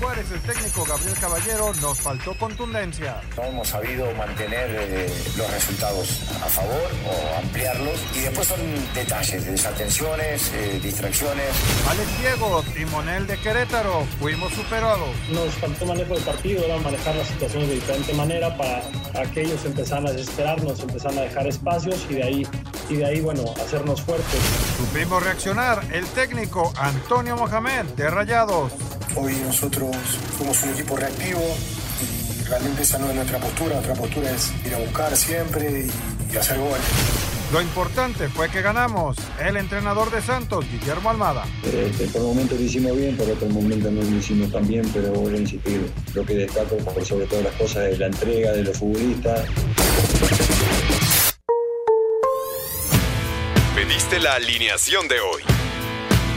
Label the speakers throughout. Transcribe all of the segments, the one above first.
Speaker 1: Juárez, el técnico Gabriel Caballero nos faltó contundencia.
Speaker 2: No hemos sabido mantener eh, los resultados a favor o ampliarlos. Y después son detalles, desatenciones, eh, distracciones.
Speaker 1: Alex Diego, timonel de Querétaro, fuimos superados.
Speaker 3: Nos faltó manejo del partido, era manejar las situaciones de diferente manera para, para que ellos empezaran a desesperarnos, empezaran a dejar espacios y de ahí, y de ahí bueno, hacernos fuertes.
Speaker 1: Supimos reaccionar el técnico Antonio Mohamed de Rayados.
Speaker 2: Hoy nosotros fuimos un equipo reactivo y realmente esa no es nuestra postura. Nuestra postura es ir a buscar siempre y, y hacer goles.
Speaker 1: Lo importante fue que ganamos. El entrenador de Santos, Guillermo Almada.
Speaker 4: Eh, que por momentos lo hicimos bien, por otros momentos no lo hicimos tan bien, pero voy a insistir, lo que destaco por sobre todas las cosas es la entrega de los futbolistas.
Speaker 5: Pediste la alineación de hoy.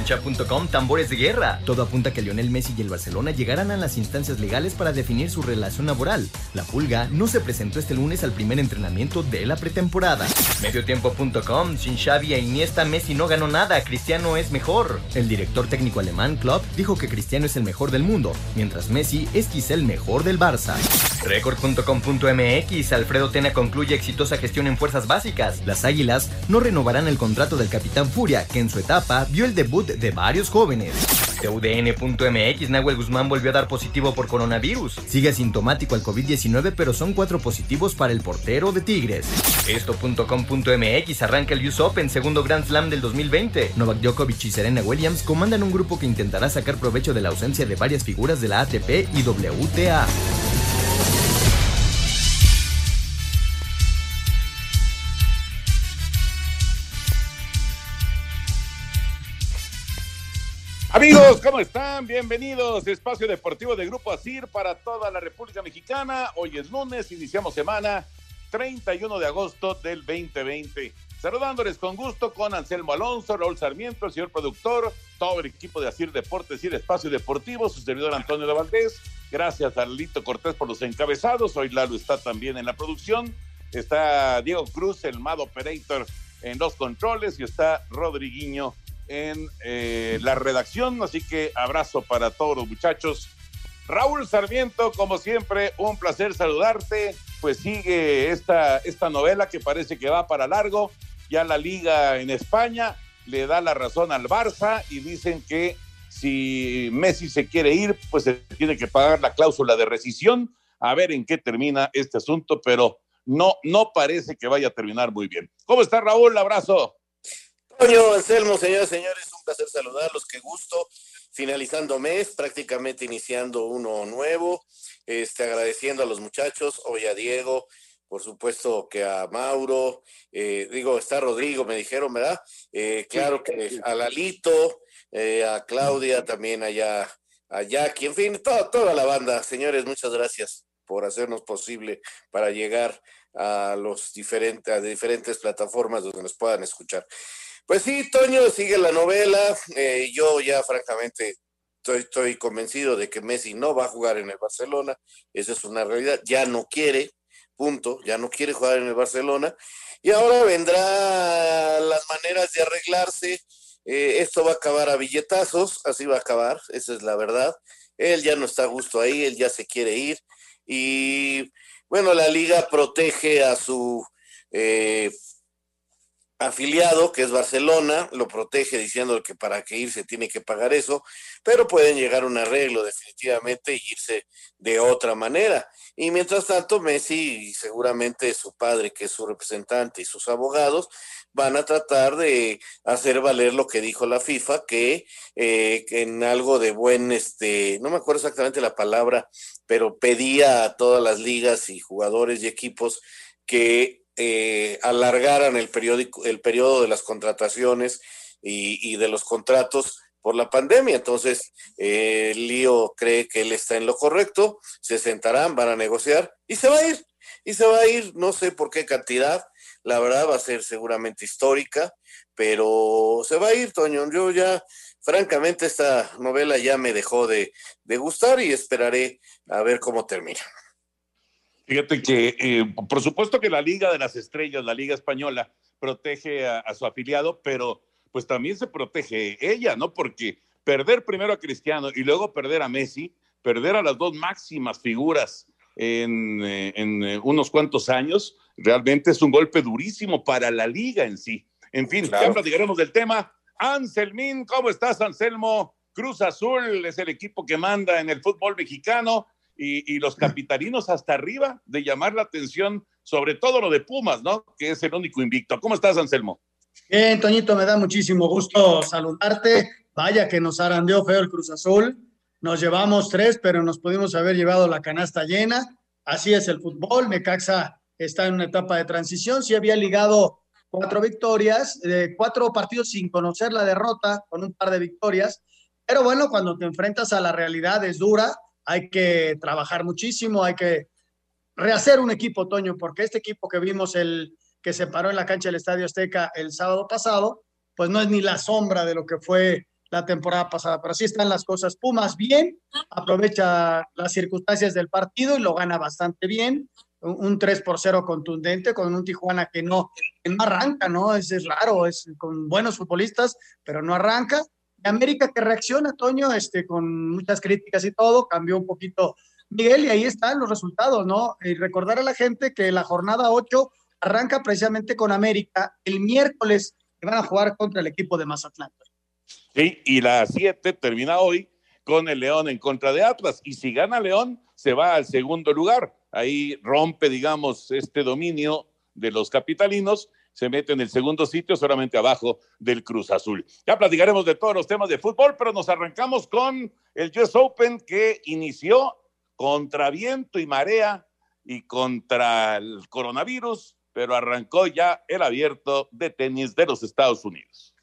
Speaker 6: Cancha.com Tambores de Guerra. Todo apunta que Lionel Messi y el Barcelona llegarán a las instancias legales para definir su relación laboral. La Pulga no se presentó este lunes al primer entrenamiento de la pretemporada. Mediotiempo.com Sin Xavi e Iniesta Messi no ganó nada, Cristiano es mejor. El director técnico alemán Klopp dijo que Cristiano es el mejor del mundo, mientras Messi es quizá el mejor del Barça. Record.com.mx Alfredo Tena concluye exitosa gestión en fuerzas básicas. Las Águilas no renovarán el contrato del capitán Furia, que en su etapa vio el debut de varios jóvenes. TUDN.mx Nahuel Guzmán volvió a dar positivo por coronavirus. Sigue asintomático al COVID-19, pero son cuatro positivos para el portero de Tigres. Esto.com.mx arranca el US Open, segundo Grand Slam del 2020. Novak Djokovic y Serena Williams comandan un grupo que intentará sacar provecho de la ausencia de varias figuras de la ATP y WTA.
Speaker 7: Amigos, ¿cómo están? Bienvenidos. Espacio Deportivo de Grupo Asir para toda la República Mexicana. Hoy es lunes, iniciamos semana 31 de agosto del 2020. Saludándoles con gusto con Anselmo Alonso, Raúl Sarmiento, el señor productor, todo el equipo de Asir Deportes y el Espacio Deportivo, su servidor Antonio de Valdés. Gracias a Lito Cortés por los encabezados. Hoy Lalo está también en la producción. Está Diego Cruz, el Mad Operator en los controles y está Rodriguinho en eh, la redacción, así que abrazo para todos los muchachos. Raúl Sarmiento, como siempre, un placer saludarte. Pues sigue esta, esta novela que parece que va para largo. Ya la liga en España le da la razón al Barça y dicen que si Messi se quiere ir, pues se tiene que pagar la cláusula de rescisión. A ver en qué termina este asunto, pero no, no parece que vaya a terminar muy bien. ¿Cómo está Raúl? Abrazo.
Speaker 8: Antonio, Anselmo, señoras y señores, un placer saludarlos, qué gusto. Finalizando mes, prácticamente iniciando uno nuevo, este, agradeciendo a los muchachos, hoy a Diego, por supuesto que a Mauro, eh, digo, está Rodrigo, me dijeron, ¿verdad? Eh, claro que a Lalito, eh, a Claudia, también allá, a Jackie, en fin, toda, toda la banda. Señores, muchas gracias por hacernos posible para llegar a los diferentes, a diferentes plataformas donde nos puedan escuchar. Pues sí, Toño, sigue la novela. Eh, yo ya francamente estoy, convencido de que Messi no va a jugar en el Barcelona. Esa es una realidad. Ya no quiere, punto. Ya no quiere jugar en el Barcelona. Y ahora vendrá las maneras de arreglarse. Eh, esto va a acabar a billetazos, así va a acabar, esa es la verdad. Él ya no está a gusto ahí, él ya se quiere ir. Y bueno, la liga protege a su... Eh, afiliado, que es Barcelona, lo protege diciendo que para que irse tiene que pagar eso, pero pueden llegar a un arreglo definitivamente y irse de otra manera. Y mientras tanto, Messi y seguramente su padre, que es su representante, y sus abogados, van a tratar de hacer valer lo que dijo la FIFA, que, eh, que en algo de buen, este, no me acuerdo exactamente la palabra, pero pedía a todas las ligas y jugadores y equipos que eh, alargaran el, periódico, el periodo de las contrataciones y, de los contratos por la pandemia. Entonces, eh, Lío cree que él está en lo correcto, se sentarán, van a negociar y se va a ir. Y se va a ir, no sé por qué cantidad, la verdad va a ser seguramente histórica, pero se va a ir, Toño. Yo ya, francamente, esta novela ya me dejó de, de gustar y esperaré a ver cómo termina.
Speaker 7: Fíjate que, eh, por supuesto que la Liga de las Estrellas, la Liga Española, protege a, a, su afiliado, pero pues también se protege ella, ¿no? Porque perder primero a Cristiano y luego perder a Messi, perder a las dos máximas figuras en, eh, en eh, unos cuantos años, realmente es un golpe durísimo para la liga en sí. En fin, claro. ya platicaremos del tema. Anselmín, ¿cómo estás, Anselmo? Cruz Azul es el equipo que manda en el fútbol mexicano y, y, los capitalinos hasta arriba de llamar la atención, sobre todo lo de Pumas, ¿no? Que es el único invicto. ¿Cómo estás, Anselmo?
Speaker 9: Bien, Toñito, me da muchísimo gusto saludarte. Vaya que nos arandeó feo el Cruz Azul. Nos llevamos tres, pero nos pudimos haber llevado la canasta llena. Así es el fútbol. Necaxa está en una etapa de transición. Sí había ligado cuatro victorias, eh, cuatro partidos sin conocer la derrota, con un par de victorias. Pero bueno, cuando te enfrentas a la realidad es dura hay que trabajar muchísimo, hay que rehacer un equipo, Toño, porque este equipo que vimos el que se paró en la cancha del Estadio Azteca el sábado pasado, pues no es ni la sombra de lo que fue la temporada pasada, pero así están las cosas. Pumas bien, aprovecha las circunstancias del partido y lo gana bastante bien. Un 3 por 0 contundente con un Tijuana que no, arranca, ¿no? Es, es raro, es con buenos futbolistas, pero no arranca. América que reacciona, Toño, este, con muchas críticas y todo, cambió un poquito Miguel y ahí están los resultados, ¿no? Y recordar a la gente que la jornada 8 arranca precisamente con América el miércoles que van a jugar contra el equipo de Mazatlán.
Speaker 7: Sí, y la 7 termina hoy con el León en contra de Atlas. Y si gana León, se va al segundo lugar. Ahí rompe, digamos, este dominio de los capitalinos se mete en el segundo sitio, solamente abajo del Cruz Azul. Ya platicaremos de todos los temas de fútbol, pero nos arrancamos con el US Open que inició contra viento y marea y contra el coronavirus, pero arrancó ya el abierto de tenis de los Estados Unidos.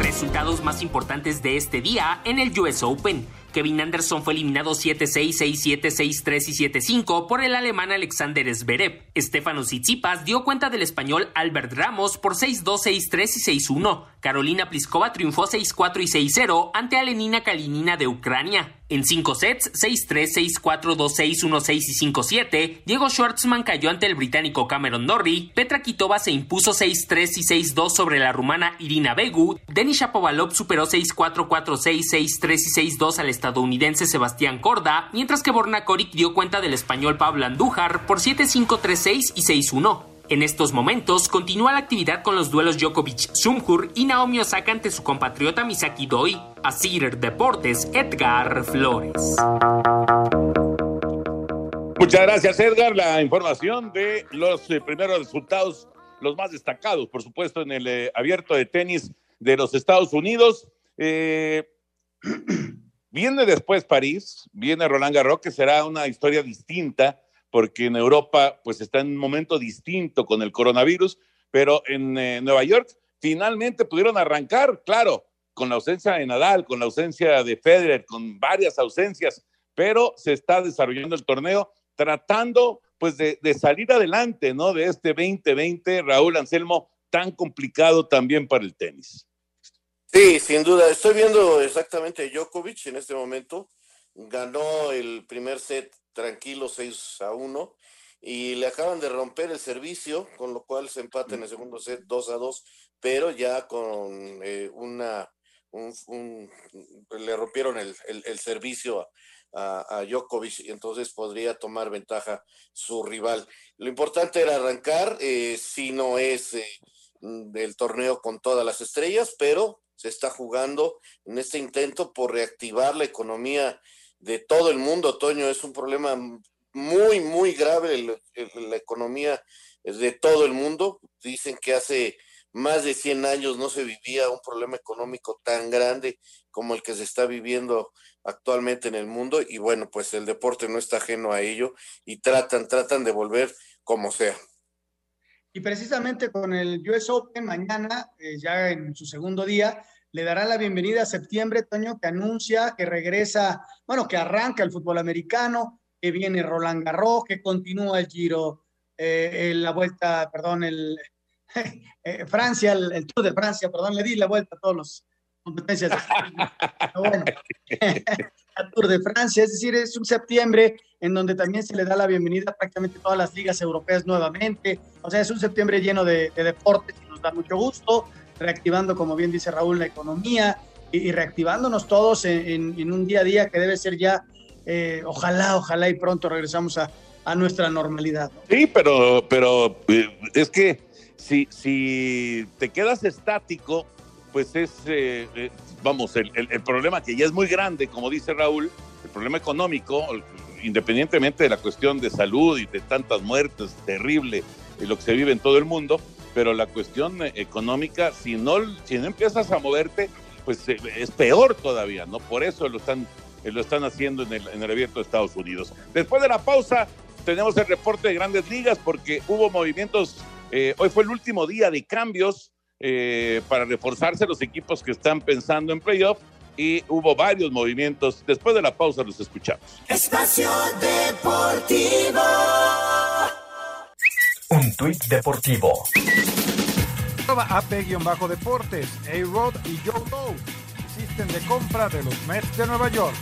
Speaker 10: Resultados más importantes de este día en el US Open. Kevin Anderson fue eliminado 7-6, 6-7, 6-3 y 7-5 por el alemán Alexander Zverev. Stefano Tsitsipas dio cuenta del español Albert Ramos por 6-2, 6-3 y 6-1. Carolina Pliskova triunfó 6-4 y 6-0 ante Alenina Kalinina de Ucrania. En 5 sets, 6-3, 6-4, 2-6, 1-6 y 5-7, Diego Schwartzman cayó ante el británico Cameron Norrie, Petra Kitova se impuso 6-3 y 6-2 sobre la rumana Irina Begu, Denis Shapovalov superó 6-4, 4-6, 6-3 y 6-2 al estadounidense Sebastián Corda, mientras que Borna Koric dio cuenta del español Pablo Andújar por 7-5, 3-6 y 6-1. En estos momentos continúa la actividad con los duelos Djokovic Sumhur y Naomi Osaka ante su compatriota Misaki Doi. Asir Deportes, Edgar Flores.
Speaker 7: Muchas gracias, Edgar. La información de los eh, primeros resultados, los más destacados, por supuesto, en el eh, abierto de tenis de los Estados Unidos. Eh, viene después París, viene Roland Garros, que será una historia distinta porque en Europa pues está en un momento distinto con el coronavirus, pero en eh, Nueva York finalmente pudieron arrancar, claro, con la ausencia de Nadal, con la ausencia de Federer, con varias ausencias, pero se está desarrollando el torneo tratando pues de, de salir adelante, ¿no? De este 2020, Raúl Anselmo, tan complicado también para el tenis.
Speaker 8: Sí, sin duda. Estoy viendo exactamente Djokovic en este momento. Ganó el primer set tranquilo 6 a 1 y le acaban de romper el servicio, con lo cual se empata en el segundo set 2 a 2, pero ya con eh, una, un, un, le rompieron el servicio a, a Djokovic y entonces podría tomar ventaja su rival. Lo importante era arrancar, eh, si no es eh, el torneo con todas las estrellas, pero se está jugando en este intento por reactivar la economía de todo el mundo. Toño, es un problema muy, muy grave el, la economía de todo el mundo. Dicen que hace más de 100 años no se vivía un problema económico tan grande como el que se está viviendo actualmente en el mundo y bueno, pues el deporte no está ajeno a ello y tratan, tratan de volver como sea.
Speaker 9: Y precisamente con el US Open mañana, eh, ya en su segundo día, le dará la bienvenida a septiembre, Toño, que anuncia que regresa, bueno, que arranca el fútbol americano, que viene Roland Garros, que continúa el Giro, eh, la vuelta, perdón, el eh, Francia, el, el, Tour de Francia, perdón, le di la vuelta a todos los competencias. bueno, el Tour de Francia, es decir, es un septiembre en donde también se le da la bienvenida a prácticamente todas las ligas europeas nuevamente. O sea, es un septiembre lleno de, de deportes y nos da mucho gusto, reactivando, como bien dice Raúl, la economía y, reactivándonos todos en, un día a día que debe ser ya, eh, ojalá, ojalá y pronto regresamos a, nuestra normalidad. ¿no?
Speaker 7: Sí, pero, pero eh, es que si, si te quedas estático, pues es, eh, vamos, el, el, el, problema que ya es muy grande, como dice Raúl, el problema económico, independientemente de la cuestión de salud y de tantas muertes, terrible lo que se vive en todo el mundo, pero la cuestión económica, si no, si no empiezas a moverte, pues es peor todavía, ¿no? Por eso lo están, lo están haciendo en el, en abierto de Estados Unidos. Después de la pausa, tenemos el reporte de grandes ligas porque hubo movimientos, eh, hoy fue el último día de cambios eh, para reforzarse los equipos que están pensando en playoff y hubo varios movimientos. Después de la pausa los escuchamos.
Speaker 6: Espacio Deportivo.
Speaker 11: Un tuit deportivo.
Speaker 1: AP-Deportes, A-Rod y Joe Lowe. Existen de compra de los Mets de Nueva York.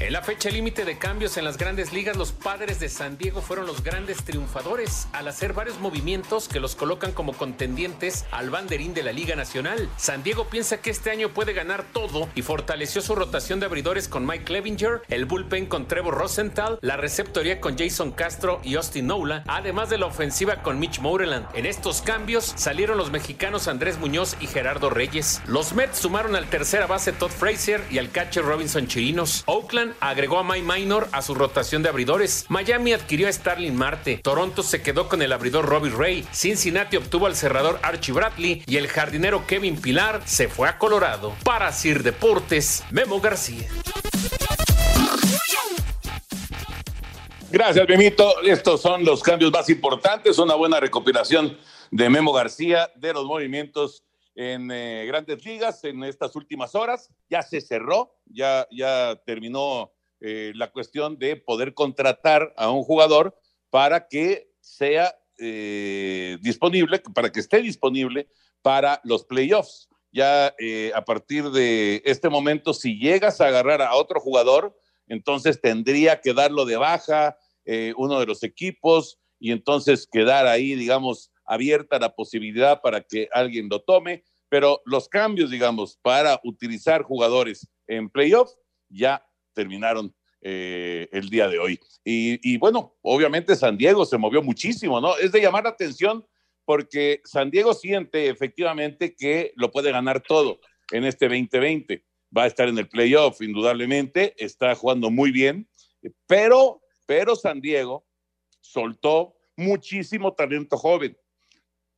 Speaker 12: En la fecha límite de cambios en las grandes ligas, los padres de San Diego fueron los grandes triunfadores al hacer varios movimientos que los colocan como contendientes al banderín de la Liga Nacional. San Diego piensa que este año puede ganar todo y fortaleció su rotación de abridores con Mike Clevinger, el bullpen con Trevor Rosenthal, la receptoría con Jason Castro y Austin Nola, además de la ofensiva con Mitch Moreland. En estos cambios salieron los mexicanos Andrés Muñoz y Gerardo Reyes. Los Mets sumaron al tercera base Todd Frazier y al catcher Robinson Chirinos. Oakland agregó a Mike Minor a su rotación de abridores. Miami adquirió a Starling Marte. Toronto se quedó con el abridor Robbie Ray. Cincinnati obtuvo al cerrador Archie Bradley y el jardinero Kevin Pilar se fue a Colorado. Para Sir Deportes, Memo García.
Speaker 7: Gracias, Memito. Estos son los cambios más importantes. Una buena recopilación de Memo García de los movimientos en eh, grandes ligas en estas últimas horas. Ya se cerró, ya, ya terminó eh, la cuestión de poder contratar a un jugador para que sea eh, disponible, para que esté disponible para los playoffs. Ya a partir de este momento, si llegas a agarrar a otro jugador, entonces tendría que darlo de baja uno de los equipos y entonces quedar ahí, digamos, abierta la posibilidad para que alguien lo tome, pero los cambios, digamos, para utilizar jugadores en playoff ya terminaron eh, el día de hoy. Y, y, bueno, obviamente San Diego se movió muchísimo, ¿no? Es de llamar la atención porque San Diego siente efectivamente que lo puede ganar todo en este 2020. Va a estar en el playoff, indudablemente, está jugando muy bien, pero, pero San Diego soltó muchísimo talento joven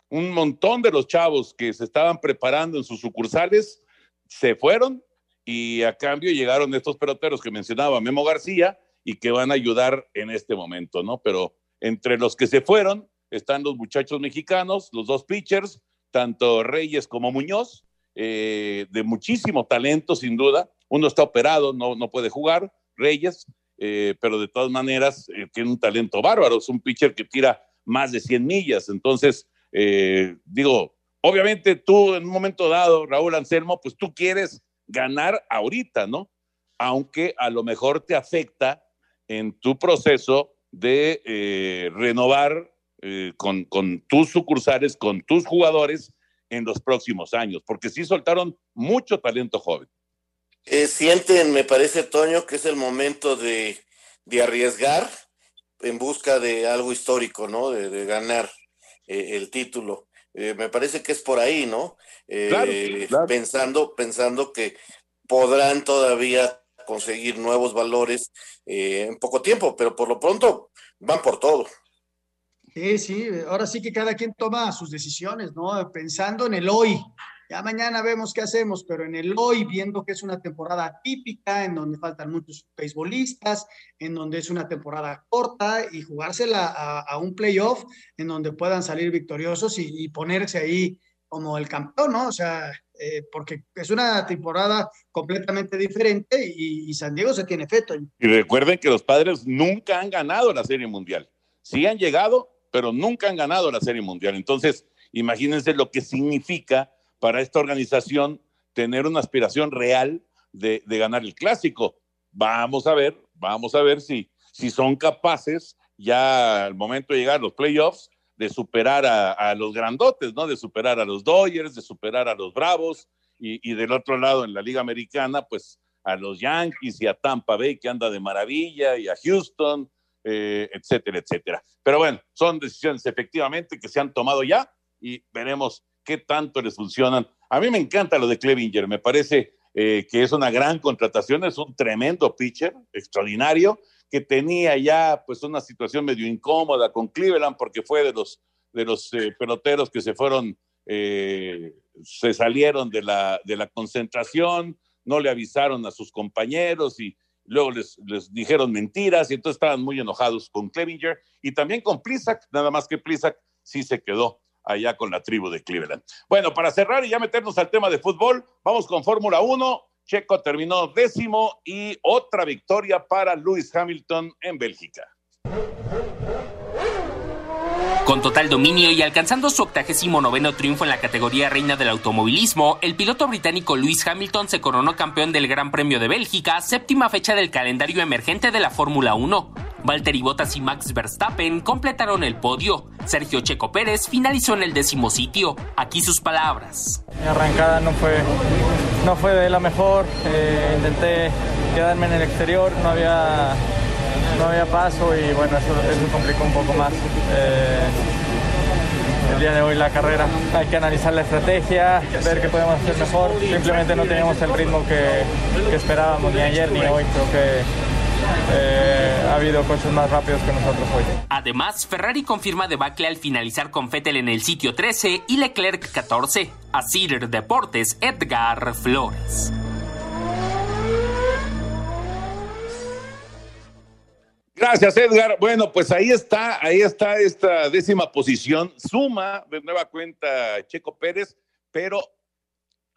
Speaker 7: un montón de los chavos que se estaban preparando en sus sucursales se fueron y a cambio llegaron estos peloteros que mencionaba Memo García y que van a ayudar en este momento, ¿no? Pero entre los que se fueron están los muchachos mexicanos, los dos pitchers, tanto Reyes como Muñoz, eh, de muchísimo talento, sin duda. Uno está operado, no, no puede jugar, Reyes, eh, pero de todas maneras eh, tiene un talento bárbaro. Es un pitcher que tira más de 100 millas. Entonces, eh, digo, obviamente tú en un momento dado, Raúl Anselmo, pues tú quieres ganar ahorita, ¿no? Aunque a lo mejor te afecta en tu proceso de eh, renovar eh, con, tus sucursales, con tus jugadores, en los próximos años, porque sí soltaron mucho talento joven.
Speaker 8: Sienten, me parece, Toño, que es el momento de, de arriesgar en busca de algo histórico, ¿no? De ganar eh, el título. Eh, me parece que es por ahí, ¿no? Eh,
Speaker 7: Claro, claro.
Speaker 8: Pensando, pensando que podrán todavía conseguir nuevos valores eh, en poco tiempo, pero por lo pronto van por todo.
Speaker 9: Sí, sí, ahora sí que cada quien toma sus decisiones, ¿no? Pensando en el hoy. Ya mañana vemos qué hacemos, pero en el hoy, viendo que es una temporada típica, en donde faltan muchos beisbolistas, en donde es una temporada corta y jugársela a, un playoff en donde puedan salir victoriosos y, y ponerse ahí como el campeón, ¿no? O sea, eh, porque es una temporada completamente diferente y, y San Diego se tiene feto.
Speaker 7: Y recuerden que los padres nunca han ganado la Serie Mundial. Sí han llegado, pero nunca han ganado la Serie Mundial. Entonces, imagínense lo que significa para esta organización tener una aspiración real de, ganar el clásico. Vamos a ver, vamos a ver si, si son capaces ya al momento de llegar a los playoffs de superar a, los grandotes, ¿no? De superar a los Dodgers, de superar a los Bravos y, y del otro lado en la Liga Americana, pues a los Yankees y a Tampa Bay que anda de maravilla y a Houston, eh, etcétera, etcétera. Pero bueno, son decisiones efectivamente que se han tomado ya y veremos qué tanto les funcionan. A mí me encanta lo de Clevinger, me parece eh, que es una gran contratación, es un tremendo pitcher, extraordinario, que tenía ya pues una situación medio incómoda con Cleveland porque fue de los, de los eh, peloteros que se fueron, eh, se salieron de la, de la concentración, no le avisaron a sus compañeros y luego les, les dijeron mentiras y entonces estaban muy enojados con Clevinger y también con Plisak, nada más que Plisak sí se quedó allá con la tribu de Cleveland. Bueno, para cerrar y ya meternos al tema de fútbol, vamos con Fórmula 1. Checo terminó décimo y otra victoria para Lewis Hamilton en Bélgica.
Speaker 10: Con total dominio y alcanzando su octagésimo noveno triunfo en la categoría reina del automovilismo, el piloto británico Lewis Hamilton se coronó campeón del Gran Premio de Bélgica, séptima fecha del calendario emergente de la Fórmula 1. Valtteri Bottas y Max Verstappen completaron el podio. Sergio Checo Pérez finalizó en el décimo sitio. Aquí sus palabras.
Speaker 13: Mi arrancada no fue, no fue de la mejor. eh, intenté quedarme en el exterior, no había, no había paso y bueno, eso, eso complicó un poco más. eh, el día de hoy la carrera. Hay que analizar la estrategia, ver qué podemos hacer mejor. Simplemente no teníamos el ritmo que, que esperábamos ni ayer ni hoy. Creo que eh, ha habido coches más rápidos que nosotros hoy.
Speaker 10: Además, Ferrari confirma debacle al finalizar con Vettel en el sitio 13 y Leclerc 14. A Cider Deportes, Edgar Flores.
Speaker 7: Gracias, Edgar. Bueno, pues ahí está, ahí está esta décima posición. Suma de nueva cuenta Checo Pérez, pero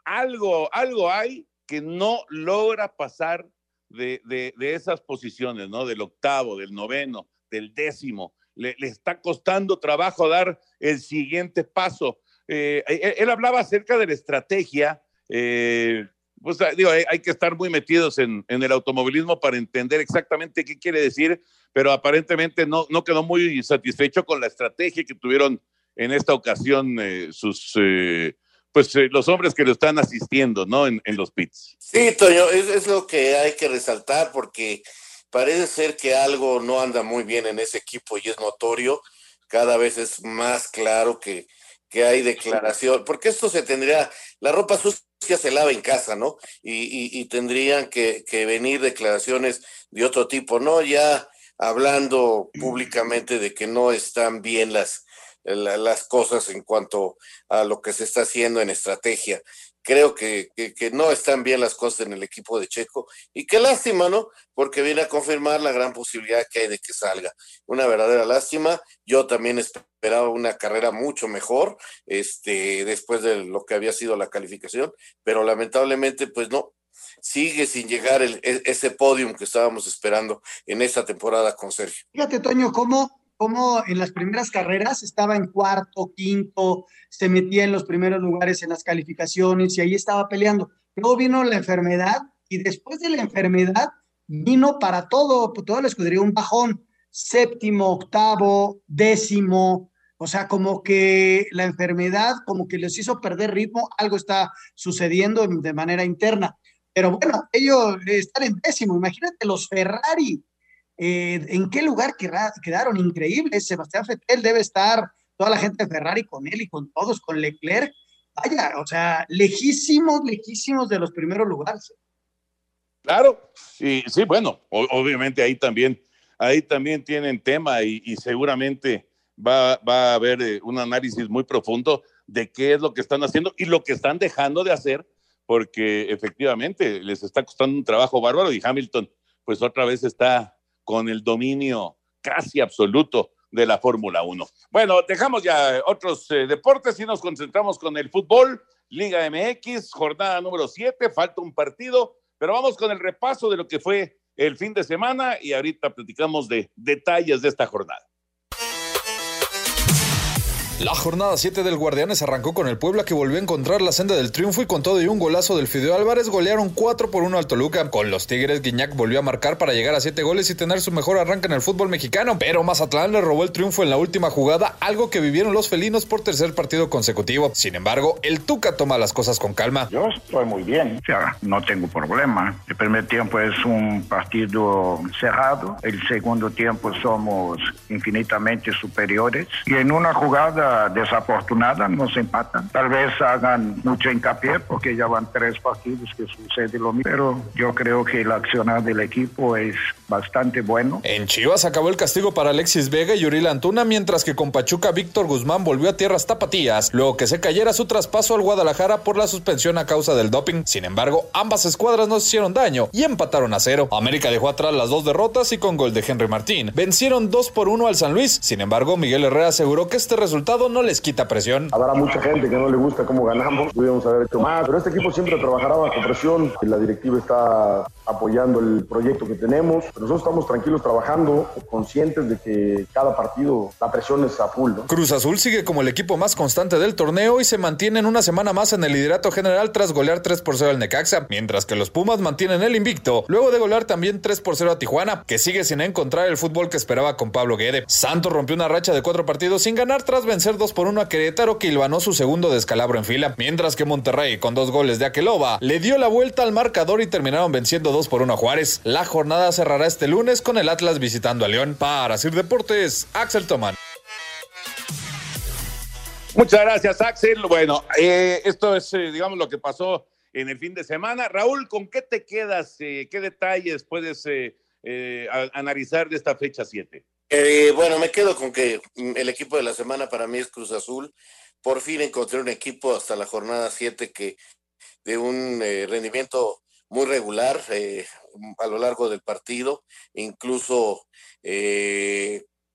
Speaker 7: algo, algo hay que no logra pasar de, de- esas posiciones, ¿no? Del octavo, del noveno, del décimo. Le, le está costando trabajo dar el siguiente paso. Eh, él, él hablaba acerca de la estrategia. eh, pues digo, hay, que estar muy metidos en, en el automovilismo para entender exactamente qué quiere decir, pero aparentemente no, no quedó muy satisfecho con la estrategia que tuvieron en esta ocasión eh, sus, pues eh, los hombres que lo están asistiendo, ¿no? En, en los pits.
Speaker 8: Sí, Toño, es, es lo que hay que resaltar porque parece ser que algo no anda muy bien en ese equipo y es notorio. Cada vez es más claro que, que hay declaración, porque esto se tendría, la ropa sucia se lava en casa, ¿no? Y, y- y tendrían que, que venir declaraciones de otro tipo, ¿no? Ya hablando públicamente de que no están bien las, la- las cosas en cuanto a lo que se está haciendo en estrategia. Creo que, que, que no están bien las cosas en el equipo de Checo y qué lástima, ¿no? Porque viene a confirmar la gran posibilidad que hay de que salga. Una verdadera lástima. Yo también esperaba una carrera mucho mejor, este, después de lo que había sido la calificación, pero lamentablemente, pues no, sigue sin llegar el, e- ese podium que estábamos esperando en esta temporada con Sergio.
Speaker 9: Fíjate, Toño, cómo, cómo en las primeras carreras estaba en cuarto, quinto, se metía en los primeros lugares en las calificaciones y ahí estaba peleando. Luego vino la enfermedad y después de la enfermedad vino para todo, toda la escudería un bajón. Séptimo, octavo, décimo. O sea, como que la enfermedad, como que les hizo perder ritmo, algo está sucediendo de manera interna. Pero bueno, ellos están en décimo. Imagínate los Ferrari. Eh, ¿En qué lugar quedaron? Increíbles. Sebastián Fettel debe estar, toda la gente de Ferrari con él y con todos, con Leclerc. Vaya, o sea, lejísimos, lejísimos de los primeros lugares.
Speaker 7: Claro, y sí, bueno, obviamente ahí también, ahí también tienen tema y, seguramente va, va, a haber eh, un análisis muy profundo de qué es lo que están haciendo y lo que están dejando de hacer, porque efectivamente les está costando un trabajo bárbaro y Hamilton, pues otra vez está con el dominio casi absoluto de la Fórmula 1. Bueno, dejamos ya otros eh, deportes y nos concentramos con el fútbol, Liga MX, jornada número 7, falta un partido pero vamos con el repaso de lo que fue el fin de semana y ahorita platicamos de detalles de esta jornada.
Speaker 14: La jornada 7 del Guardianes arrancó con el Puebla que volvió a encontrar la senda del triunfo y con todo y un golazo del Fideo Álvarez golearon 4 por 1 al Toluca. Con los Tigres, Guiñac volvió a marcar para llegar a 7 goles y tener su mejor arranque en el fútbol mexicano, pero Mazatlán le robó el triunfo en la última jugada, algo que vivieron los felinos por tercer partido consecutivo. Sin embargo, el Tuca toma las cosas con calma.
Speaker 15: Yo estoy muy bien, o sea, no tengo problema. El primer tiempo es un partido cerrado, el segundo tiempo somos infinitamente superiores y en una jugada desafortunada, nos empatan. Tal vez hagan mucho hincapié porque ya van tres partidos que sucede lo mismo, pero yo creo que el accionar del equipo es bastante bueno.
Speaker 14: En Chivas acabó el castigo para Alexis Vega y Yuri Antuna, mientras que con Pachuca Víctor Guzmán volvió a tierras tapatías, luego que se cayera su traspaso al Guadalajara por la suspensión a causa del doping. Sin embargo, ambas escuadras no hicieron daño y empataron a cero. América dejó atrás las dos derrotas y con gol de Henry Martín vencieron 2 por 1 al San Luis. Sin embargo, Miguel Herrera aseguró que este resultado no les quita presión.
Speaker 16: Habrá mucha gente que no le gusta cómo ganamos, pudimos haber hecho más, pero este equipo siempre trabajará bajo presión. La directiva está apoyando el proyecto que tenemos. Nosotros estamos tranquilos trabajando, conscientes de que cada partido la presión es a full.
Speaker 14: Cruz Azul sigue como el equipo más constante del torneo y se mantiene en una semana más en el liderato general tras golear 3 por 0 al Necaxa, mientras que los Pumas mantienen el invicto, luego de golear también 3 por 0 a Tijuana, que sigue sin encontrar el fútbol que esperaba con Pablo Guede. Santos rompió una racha de cuatro partidos sin ganar tras vencer 2 por 1 a Querétaro que ilvanó su segundo descalabro en fila, mientras que Monterrey con dos goles de Aqueloba le dio la vuelta al marcador y terminaron venciendo 2 por 1 a Juárez. La jornada cerrará este lunes con el Atlas visitando a León. Para Sir Deportes, Axel Toman.
Speaker 7: Muchas gracias, Axel. Bueno, eh, esto es, eh, digamos, lo que pasó en el fin de semana. Raúl, ¿con qué te quedas? Eh, ¿Qué detalles puedes analizar de esta fecha 7?
Speaker 8: Eh, bueno, me quedo con que mm, el equipo de la semana para mí es Cruz Azul. Por fin encontré un equipo hasta la jornada 7 que de un eh, rendimiento muy regular eh, a lo largo del partido, incluso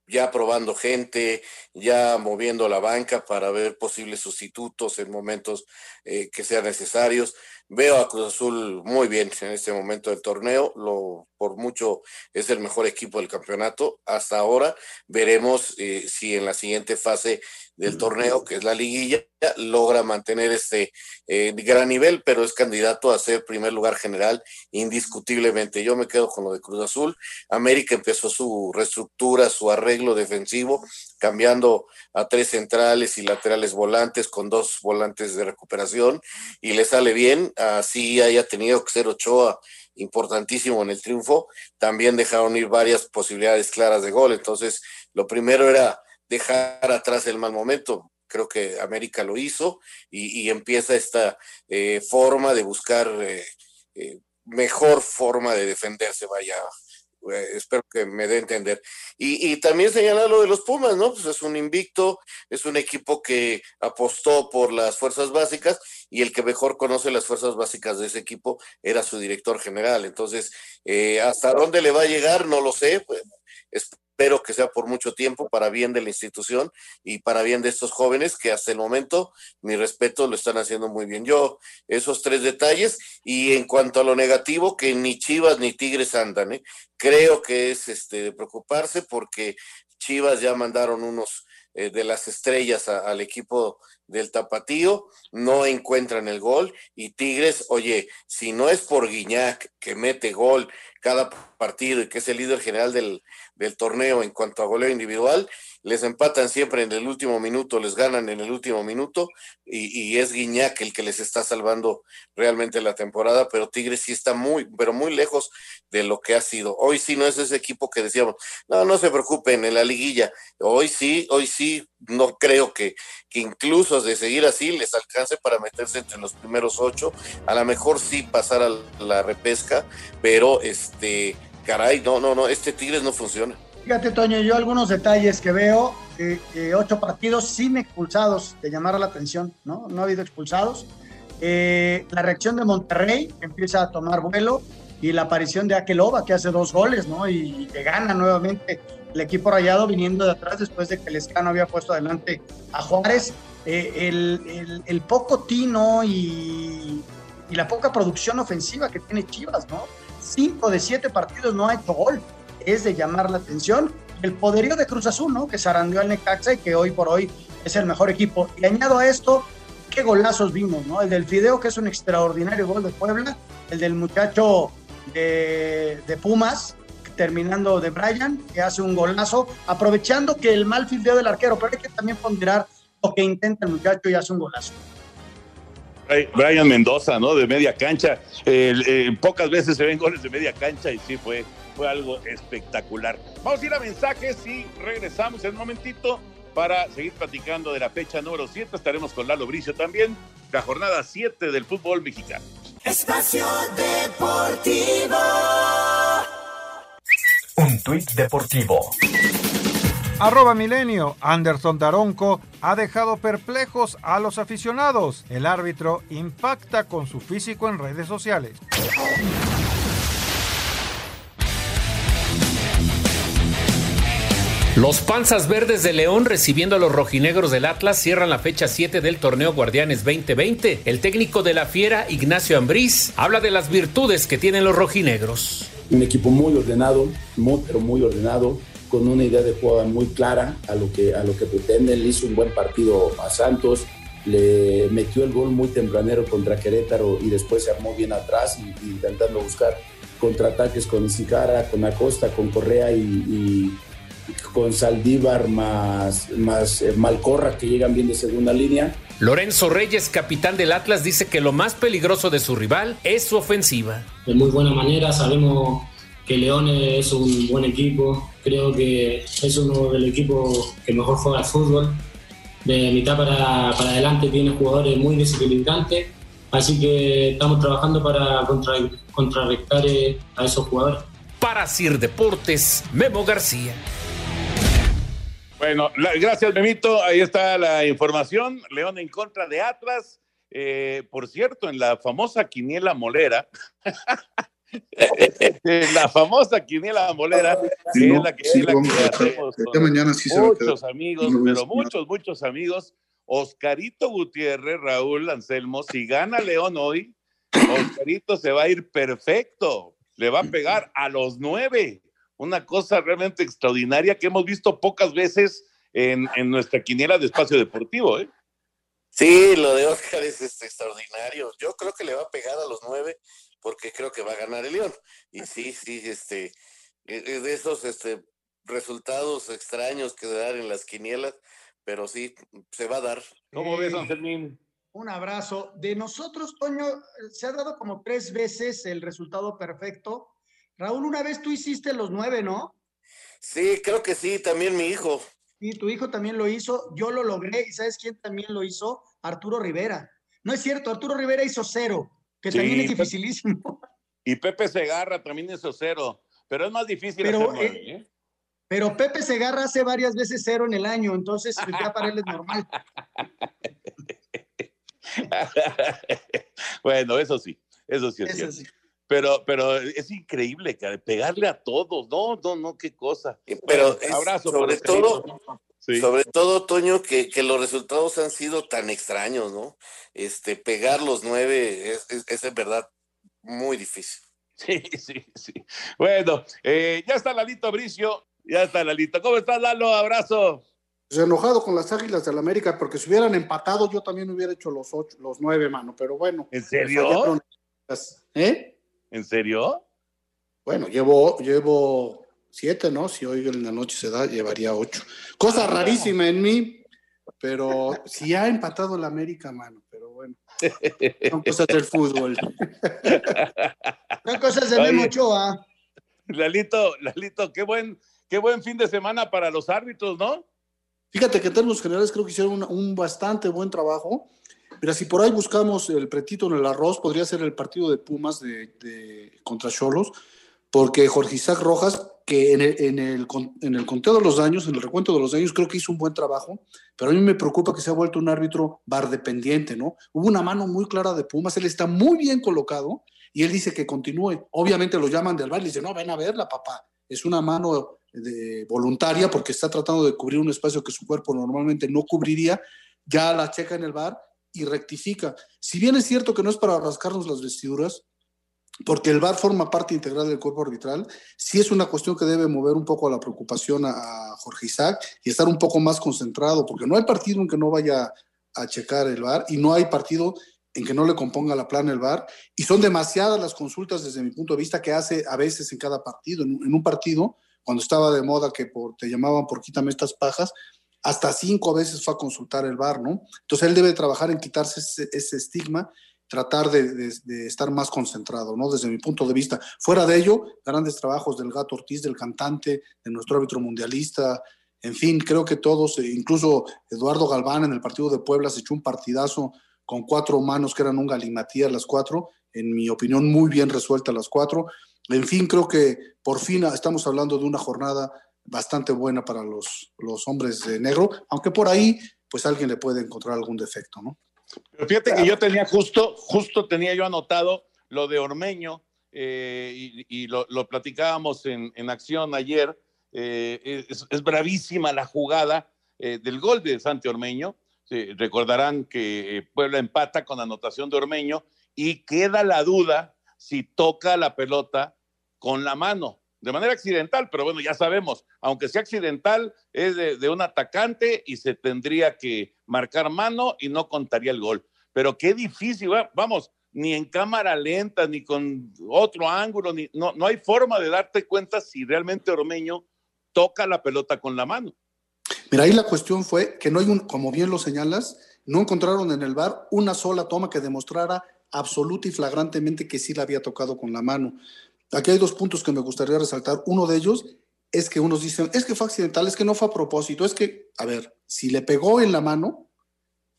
Speaker 8: ya probando gente, ya moviendo la banca para ver posibles sustitutos en momentos que sean necesarios. Veo a Cruz Azul muy bien en este momento del torneo, lo, por mucho es el mejor equipo del campeonato. Hasta ahora veremos eh, si en la siguiente fase del torneo, que es la liguilla, logra mantener este eh, gran nivel, pero es candidato a ser primer lugar general indiscutiblemente. Yo me quedo con lo de Cruz Azul. América empezó su reestructura, su arreglo defensivo, cambiando a tres centrales y laterales volantes con dos volantes de recuperación y le sale bien. Así haya tenido que ser Ochoa importantísimo en el triunfo, también dejaron ir varias posibilidades claras de gol. Entonces, lo primero era dejar atrás el mal momento. Creo que América lo hizo y, empieza esta eh, forma de buscar eh, eh, mejor forma de defenderse, vaya. Espero que me dé a entender. Y, también señalar lo de los Pumas, ¿no? Pues es un invicto, es un equipo que apostó por las fuerzas básicas y el que mejor conoce las fuerzas básicas de ese equipo era su director general. Entonces, hasta dónde le va a llegar, no lo sé. Pues, espero que sea por mucho tiempo para bien de la institución y para bien de estos jóvenes que hasta el momento, mi respeto, lo están haciendo muy bien. Yo, esos tres detalles y en cuanto a lo negativo, que ni Chivas ni Tigres andan, ¿eh? creo que es este, de preocuparse porque Chivas ya mandaron unos eh, de las estrellas al equipo del Tapatío, no encuentran el gol y Tigres, oye, si no es por Guiñac que mete gol cada partido y que es el líder general del, del torneo en cuanto a goleo individual, les empatan siempre en el último minuto, les ganan en el último minuto y, es Guiñac el que les está salvando realmente la temporada, pero Tigres sí está muy, pero muy lejos de lo que ha sido. Hoy sí no es ese equipo que decíamos, no, no se preocupen en la liguilla, hoy sí, hoy sí, no creo que, que incluso de seguir así les alcance para meterse entre los primeros ocho, a lo mejor sí pasar a la repesca, pero este, caray, no, no, no, este Tigres no funciona.
Speaker 9: Fíjate, Toño, yo algunos detalles que veo, eh, eh, ocho partidos sin expulsados, de llamar la atención, ¿no? No ha habido expulsados. Eh, la reacción de Monterrey empieza a tomar vuelo y la aparición de Akeloba, que hace dos goles, ¿no? Y, que gana nuevamente el equipo rayado viniendo de atrás después de que el Escano había puesto adelante a Juárez. El, poco tino y, y la poca producción ofensiva que tiene Chivas, ¿no? Cinco de siete partidos no ha hecho gol es de llamar la atención. El poderío de Cruz Azul, ¿no? Que zarandeó al Necaxa y que hoy por hoy es el mejor equipo. Y añado a esto, qué golazos vimos, ¿no? El del Fideo, que es un extraordinario gol de Puebla, el del muchacho de, de Pumas, terminando de Brian, que hace un golazo, aprovechando que el mal fildeo del arquero, pero hay que también ponderar lo que intenta el muchacho y hace un golazo.
Speaker 7: Brian Mendoza, ¿no? De media cancha. Eh, pocas veces se ven goles de media cancha y sí fue fue algo espectacular. Vamos a ir a mensajes y regresamos en un momentito para seguir platicando de la fecha número 7. Estaremos con Lalo Bricio también, la jornada 7 del fútbol mexicano.
Speaker 17: Espacio Deportivo.
Speaker 18: Un tuit deportivo.
Speaker 1: Arroba Milenio, Anderson Daronco ha dejado perplejos a los aficionados. El árbitro impacta con su físico en redes sociales.
Speaker 10: Los Panzas Verdes de León recibiendo a los rojinegros del Atlas cierran la fecha 7 del torneo Guardianes 2020. El técnico de la Fiera, Ignacio Ambriz, habla de las virtudes que tienen los rojinegros.
Speaker 19: Un equipo muy ordenado, muy, pero muy ordenado, con una idea de juego muy clara a lo que, a lo que pretende. Le hizo un buen partido a Santos, le metió el gol muy tempranero contra Querétaro y después se armó bien atrás y, intentando buscar contraataques con Isicara, con Acosta, con Correa y, y con Saldívar más, más eh, Malcorra que llegan bien de segunda línea.
Speaker 10: Lorenzo Reyes, capitán del Atlas, dice que lo más peligroso de su rival es su ofensiva.
Speaker 3: De muy buena manera, sabemos que León es un buen equipo, creo que es uno del equipo que mejor juega al fútbol. De mitad para, para adelante tiene jugadores muy desequilibrantes, así que estamos trabajando para contra, contrarrestar eh, a esos jugadores.
Speaker 10: Para Sir Deportes, Memo García.
Speaker 7: Bueno, gracias, Memito. Ahí está la información. León en contra de Atlas. Eh, por cierto, en la famosa quiniela molera, la famosa quiniela molera, que es la que, hacemos muchos amigos, pero muchos, muchos amigos. Oscarito Gutiérrez, Raúl Anselmo, si gana León hoy, Oscarito se va a ir perfecto, le va a pegar a los nueve una cosa realmente extraordinaria que hemos visto pocas veces en, nuestra quiniela de espacio deportivo. ¿eh?
Speaker 8: Sí, lo de Oscar es, extraordinario. Yo creo que le va a pegar a los nueve porque creo que va a ganar el León. Y sí, sí, este, e, es de esos este, resultados extraños que se dan en las quinielas, pero sí, se va a dar.
Speaker 7: ¿Cómo ves, Anselmín?
Speaker 9: Un abrazo. De nosotros, Toño, se ha dado como tres veces el resultado perfecto Raúl, una vez tú hiciste los nueve, ¿no?
Speaker 8: Sí, creo que sí, también mi hijo.
Speaker 9: Sí, tu hijo también lo hizo, yo lo logré, y ¿sabes quién también lo hizo? Arturo Rivera. No es cierto, Arturo Rivera hizo cero, que también es dificilísimo.
Speaker 7: Y Pepe Segarra también hizo cero, pero es más difícil pero, eh, ¿eh?
Speaker 9: Pero Pepe Segarra hace varias veces cero en el año, entonces pues, ya para él es normal.
Speaker 7: bueno, eso sí, eso sí es cierto. Pero, pero es increíble, pegarle a todos, no, no, no, qué cosa.
Speaker 8: Pero abrazo sobre todo, sobre todo, Toño, que, que, los resultados han sido tan extraños, ¿no? Este, pegar los nueve es, es, en verdad muy difícil.
Speaker 7: Sí, sí, sí. Bueno, eh, ya está Lalito Bricio, ya está Lalito. ¿Cómo estás, Lalo? Abrazo.
Speaker 20: Pues enojado con las Águilas del la América, porque si hubieran empatado, yo también hubiera hecho los ocho, los nueve, mano, pero bueno.
Speaker 7: ¿En serio?
Speaker 20: ¿Eh?
Speaker 7: ¿En serio?
Speaker 20: Bueno, llevo, llevo Siete, ¿no? Si hoy en la noche se da, llevaría ocho. Cosa rarísima en mí, pero si ha empatado el América, mano, pero bueno. Son cosas del fútbol.
Speaker 9: Son cosas de Memo. Ochoa.
Speaker 7: Lalito, Lalito, qué buen, qué buen fin de semana para los árbitros, ¿no?
Speaker 20: Fíjate que en términos generales creo que hicieron un, un bastante buen trabajo. Pero si por ahí buscamos el pretito en el arroz, podría ser el partido de Pumas de, de- contra Cholos, porque Jorge Isaac Rojas, que en el, conteo de los daños, en el recuento de los daños, creo que hizo un buen trabajo, pero a mí me preocupa que se ha vuelto un árbitro bar dependiente, ¿no? Hubo una mano muy clara de Pumas, él está muy bien colocado y él dice que continúe. Obviamente lo llaman del bar y dice, no, ven a verla, papá. Es una mano de- voluntaria porque está tratando de cubrir un espacio que su cuerpo normalmente no cubriría, ya la checa en el bar y rectifica. Si bien es cierto que no es para rascarnos las vestiduras, porque el VAR forma parte integral del cuerpo arbitral, sí es una cuestión que debe mover un poco a la preocupación a, Jorge Isaac y estar un poco más concentrado, porque no hay partido en que no vaya a checar el VAR y no hay partido en que no le componga la plana el VAR y son demasiadas las consultas desde mi punto de vista que hace a veces en cada partido. En, un- partido, cuando estaba de moda que por, te llamaban por quítame estas pajas, hasta cinco veces fue a consultar el VAR, ¿no? Entonces él debe trabajar en quitarse ese estigma, tratar de, estar más concentrado, ¿no? Desde mi punto de vista. Fuera de ello, grandes trabajos del Gato Ortiz, del cantante, de nuestro árbitro mundialista, en fin, creo que todos, eh, incluso Eduardo Galván en el partido de Puebla se echó un partidazo con cuatro manos que eran un galimatías las cuatro, en mi opinión muy bien resueltas las cuatro. En fin, creo que por fin estamos hablando de una jornada bastante buena para los, los hombres de negro, aunque por ahí pues alguien le puede encontrar algún defecto, ¿no?
Speaker 7: Pero fíjate que yo tenía justo, justo tenía yo anotado lo de Ormeño eh, y, y lo, lo platicábamos en, en acción ayer. eh, es, es bravísima la jugada eh, del gol de Santi Ormeño. Sí, recordarán que Puebla empata con anotación de Ormeño y queda la duda si toca la pelota con la mano, de manera accidental, pero bueno, ya sabemos, aunque sea accidental, es de, de un atacante y se tendría que marcar mano y no contaría el gol. Pero qué difícil, va- vamos, ni en cámara lenta, ni con otro ángulo, ni, no, no hay forma de darte cuenta si realmente Ormeño toca la pelota con la mano.
Speaker 20: Mira, ahí la cuestión fue que no hay un, como bien lo señalas, no encontraron en el bar una sola toma que demostrara absoluta y flagrantemente que sí la había tocado con la mano. Aquí hay dos puntos que me gustaría resaltar. Uno de ellos es que unos dicen, es que fue accidental, es que no fue a propósito, es que, a ver, si le pegó en la mano,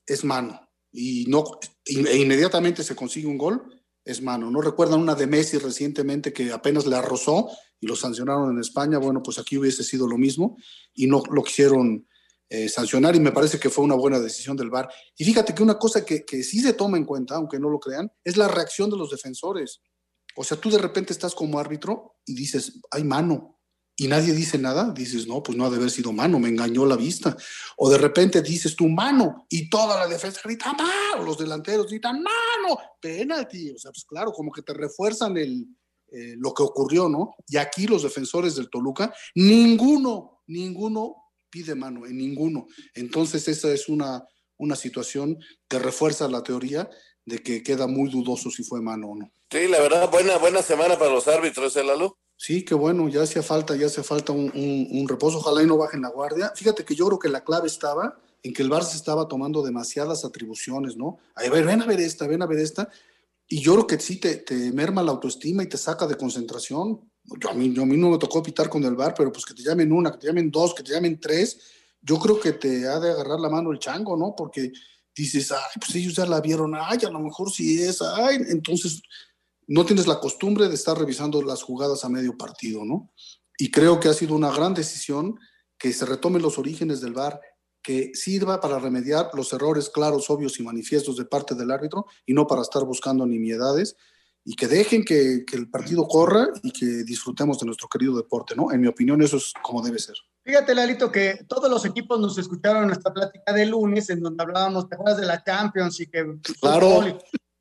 Speaker 20: es mano. Y no, e inmediatamente se consigue un gol, es mano. ¿No recuerdan una de Messi recientemente que apenas le arrozó y lo sancionaron en España? Bueno, pues aquí hubiese sido lo mismo y no lo quisieron eh, sancionar y me parece que fue una buena decisión del VAR. Y fíjate que una cosa que, que sí se toma en cuenta, aunque no lo crean, es la reacción de los defensores. O sea, tú de repente estás como árbitro y dices, hay mano. Y nadie dice nada, dices, no, pues no ha de haber sido mano, me engañó la vista. O de repente dices tu mano y toda la defensa grita, mano, los delanteros gritan, mano, penalti. O sea, pues claro, como que te refuerzan el, eh, lo que ocurrió, ¿no? Y aquí los defensores del Toluca, ninguno, ninguno pide mano, en ninguno. Entonces esa es una, una situación que refuerza la teoría de que queda muy dudoso si fue mano o no.
Speaker 8: Sí, la verdad, buena, buena semana para los árbitros, ¿eh, Lalo?
Speaker 20: Sí, qué bueno, ya hacía falta, ya hace falta un, reposo, ojalá y no bajen la guardia. Fíjate que yo creo que la clave estaba en que el Barça estaba tomando demasiadas atribuciones, ¿no? A ver, ven a ver esta, ven a ver esta. Y yo creo que sí te, te merma la autoestima y te saca de concentración. Yo, a, mí, yo, a mí no me tocó pitar con el bar, pero pues que te llamen una, que te llamen dos, que te llamen tres, yo creo que te ha de agarrar la mano el chango, ¿no? Porque dices, ay, pues ellos ya la vieron, ay, a lo mejor sí es, ay, entonces no tienes la costumbre de estar revisando las jugadas a medio partido, ¿no? Y creo que ha sido una gran decisión que se retomen los orígenes del VAR, que sirva para remediar los errores claros, obvios y manifiestos de parte del árbitro y no para estar buscando nimiedades y que dejen que, que el partido corra y que disfrutemos de nuestro querido deporte, ¿no? En mi opinión eso es como debe ser.
Speaker 9: Fíjate, Lalito, que todos los equipos nos escucharon en nuestra plática de lunes, en donde hablábamos, ¿te acuerdas de la Champions? Y que
Speaker 20: Claro.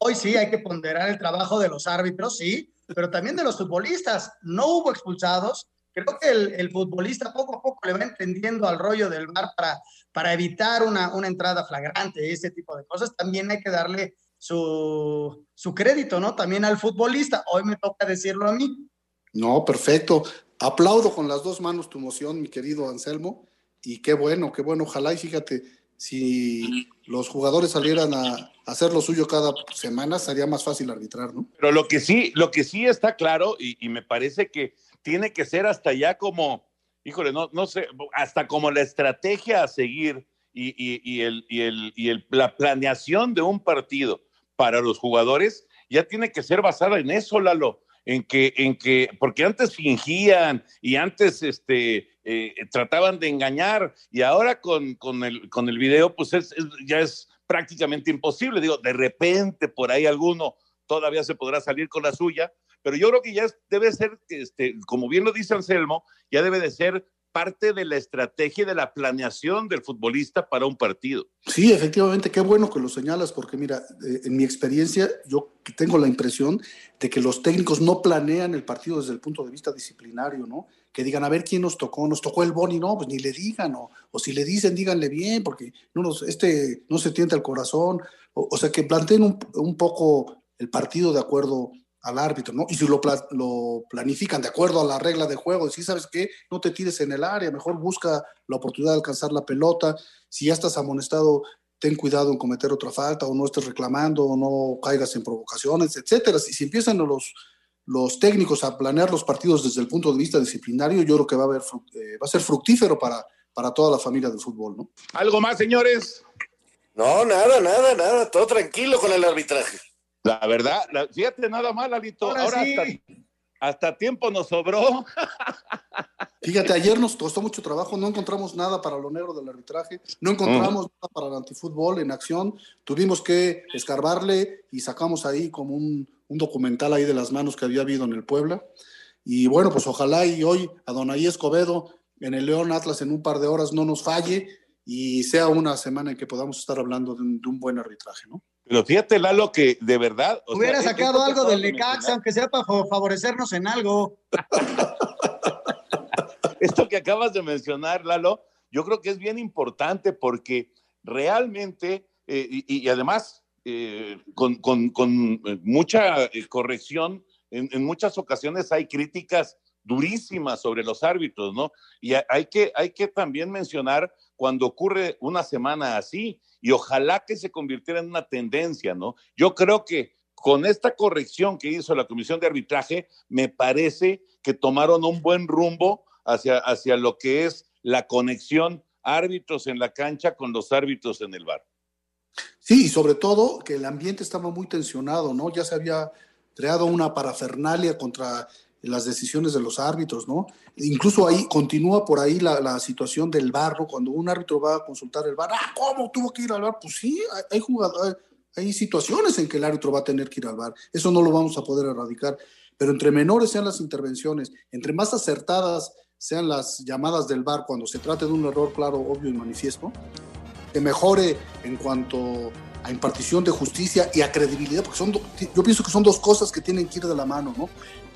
Speaker 9: Hoy sí hay que ponderar el trabajo de los árbitros, sí, pero también de los futbolistas. No hubo expulsados. Creo que el, futbolista poco a poco le va entendiendo al rollo del VAR para, para evitar una, una entrada flagrante ese tipo de cosas. También hay que darle su, su crédito, ¿no? También al futbolista. Hoy me toca decirlo a mí.
Speaker 20: No, perfecto. aplaudo con las dos manos tu moción, mi querido Anselmo, y qué bueno, qué bueno, ojalá y fíjate, si los jugadores salieran a, hacer lo suyo cada semana, sería más fácil arbitrar, ¿no?
Speaker 7: Pero lo que sí, lo que sí está claro, y, me parece que tiene que ser hasta ya como, híjole, no, no sé, hasta como la estrategia a seguir y, y, y el, y, el, y el, la planeación de un partido para los jugadores ya tiene que ser basada en eso, Lalo, en que, en que, porque antes fingían y antes este, eh, trataban de engañar y ahora con, con, el, con el video, pues es, es, ya es prácticamente imposible. Digo, de repente por ahí alguno todavía se podrá salir con la suya, pero yo creo que ya debe ser, este, como bien lo dice Anselmo, ya debe de ser parte de la estrategia y de la planeación del futbolista para un partido.
Speaker 20: Sí, efectivamente, qué bueno que lo señalas, porque mira, eh, en mi experiencia, yo tengo la impresión de que los técnicos no planean el partido desde el punto de vista disciplinario, ¿no? Que digan, a ver quién nos tocó, nos tocó el Boni, no, pues ni le digan, o, o si le dicen, díganle bien, porque no nos, este no se tienta el corazón, o, o sea, que planteen un, un poco el partido de acuerdo al árbitro, ¿no? Y si lo, pla lo, planifican de acuerdo a la regla de juego, si sabes qué, no te tires en el área, mejor busca la oportunidad de alcanzar la pelota, si ya estás amonestado, ten cuidado en cometer otra falta, o no estés reclamando, o no caigas en provocaciones, etcétera. Si, si empiezan los, los técnicos a planear los partidos desde el punto de vista disciplinario, yo creo que va a, haber, eh, va a ser fructífero para, para toda la familia del fútbol, ¿no?
Speaker 7: ¿Algo más, señores?
Speaker 8: No, nada, nada, nada, todo tranquilo con el arbitraje.
Speaker 7: La verdad, la, fíjate nada mal, Alito. Ahora, Ahora sí. hasta, hasta, tiempo nos sobró.
Speaker 20: Fíjate, ayer nos costó mucho trabajo, no encontramos nada para lo negro del arbitraje, no encontramos uh -huh. nada para el antifútbol en acción, tuvimos que escarbarle y sacamos ahí como un, un, documental ahí de las manos que había habido en el Puebla. Y bueno, pues ojalá y hoy a Donaí Escobedo en el León Atlas en un par de horas no nos falle y sea una semana en que podamos estar hablando de un, de un buen arbitraje, ¿no?
Speaker 7: Pero fíjate, Lalo, que de verdad.
Speaker 9: O Hubiera sea, sacado algo del Necaxa, aunque sea para favorecernos en algo.
Speaker 7: Esto que acabas de mencionar, Lalo, yo creo que es bien importante porque realmente, eh, y, y, además, eh, con, con, con, mucha eh, corrección, en, en, muchas ocasiones hay críticas durísimas sobre los árbitros, ¿no? Y hay que, hay que también mencionar cuando ocurre una semana así y ojalá que se convirtiera en una tendencia, ¿no? Yo creo que con esta corrección que hizo la Comisión de Arbitraje, me parece que tomaron un buen rumbo hacia, hacia lo que es la conexión árbitros en la cancha con los árbitros en el bar.
Speaker 20: Sí, y sobre todo que el ambiente estaba muy tensionado, ¿no? Ya se había creado una parafernalia contra las decisiones de los árbitros, ¿no? Incluso ahí continúa por ahí la, situación del bar, ¿no? Cuando un árbitro va a consultar el bar, ah, ¿cómo tuvo que ir al bar? Pues sí, hay, hay hay situaciones en que el árbitro va a tener que ir al bar. Eso no lo vamos a poder erradicar. Pero entre menores sean las intervenciones, entre más acertadas sean las llamadas del bar cuando se trate de un error claro, obvio y manifiesto, que mejore en cuanto a impartición de justicia y a credibilidad, porque son, yo pienso que son dos cosas que tienen que ir de la mano, ¿no?